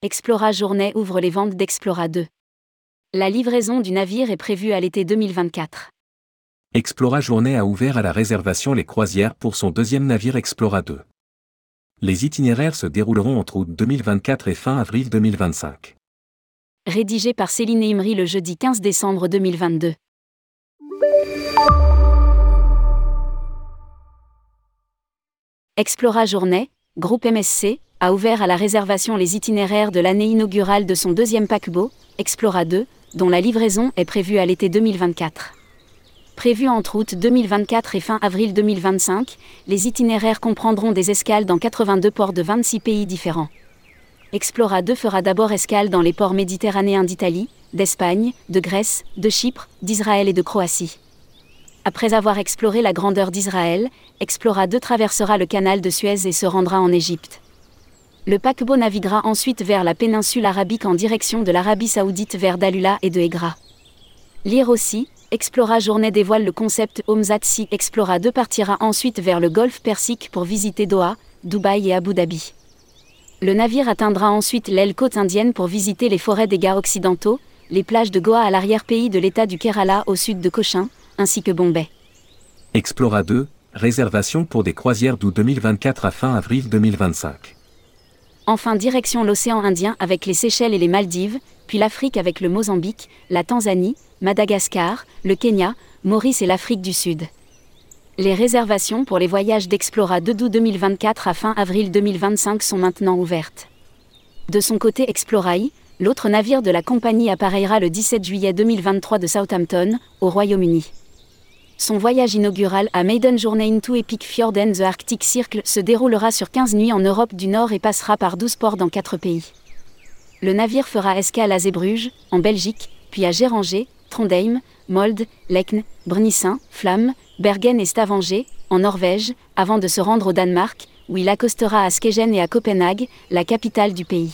Explora Journée ouvre les ventes d'Explora 2. La livraison du navire est prévue à l'été 2024. Explora Journée a ouvert à la réservation les croisières pour son deuxième navire Explora 2. Les itinéraires se dérouleront entre août 2024 et fin avril 2025. Rédigé par Céline Imri le jeudi 15 décembre 2022. Explora Journée, groupe MSC, a ouvert à la réservation les itinéraires de l'année inaugurale de son deuxième paquebot, Explora 2, dont la livraison est prévue à l'été 2024. Prévu entre août 2024 et fin avril 2025, les itinéraires comprendront des escales dans 82 ports de 26 pays différents. Explora 2 fera d'abord escale dans les ports méditerranéens d'Italie, d'Espagne, de Grèce, de Chypre, d'Israël et de Croatie. Après avoir exploré la grandeur d'Israël, Explora 2 traversera le canal de Suez et se rendra en Égypte. Le paquebot naviguera ensuite vers la péninsule arabique en direction de l'Arabie saoudite vers Dalula et de Egra. Lire aussi, Explora Journée dévoile le concept Homzat Sea Explora 2 partira ensuite vers le golfe Persique pour visiter Doha, Dubaï et Abu Dhabi. Le navire atteindra ensuite l'aile côte indienne pour visiter les forêts des Ghats occidentaux, les plages de Goa à l'arrière-pays de l'état du Kerala au sud de Cochin, ainsi que Bombay. Explora 2, réservation pour des croisières d'août 2024 à fin avril 2025. Enfin direction l'océan Indien avec les Seychelles et les Maldives, puis l'Afrique avec le Mozambique, la Tanzanie, Madagascar, le Kenya, Maurice et l'Afrique du Sud. Les réservations pour les voyages d'Explora de août 2024 à fin avril 2025 sont maintenant ouvertes. De son côté Explorai, l'autre navire de la compagnie appareillera le 17 juillet 2023 de Southampton, au Royaume-Uni. Son voyage inaugural à Maiden Journey into Epic Fjord the Arctic Circle se déroulera sur 15 nuits en Europe du Nord et passera par 12 ports dans 4 pays. Le navire fera escale à Zeebrugge, en Belgique, puis à Géranger, Trondheim, Molde, Lekne, Brnissin, Flamme, Bergen et Stavanger, en Norvège, avant de se rendre au Danemark, où il accostera à Skegen et à Copenhague, la capitale du pays.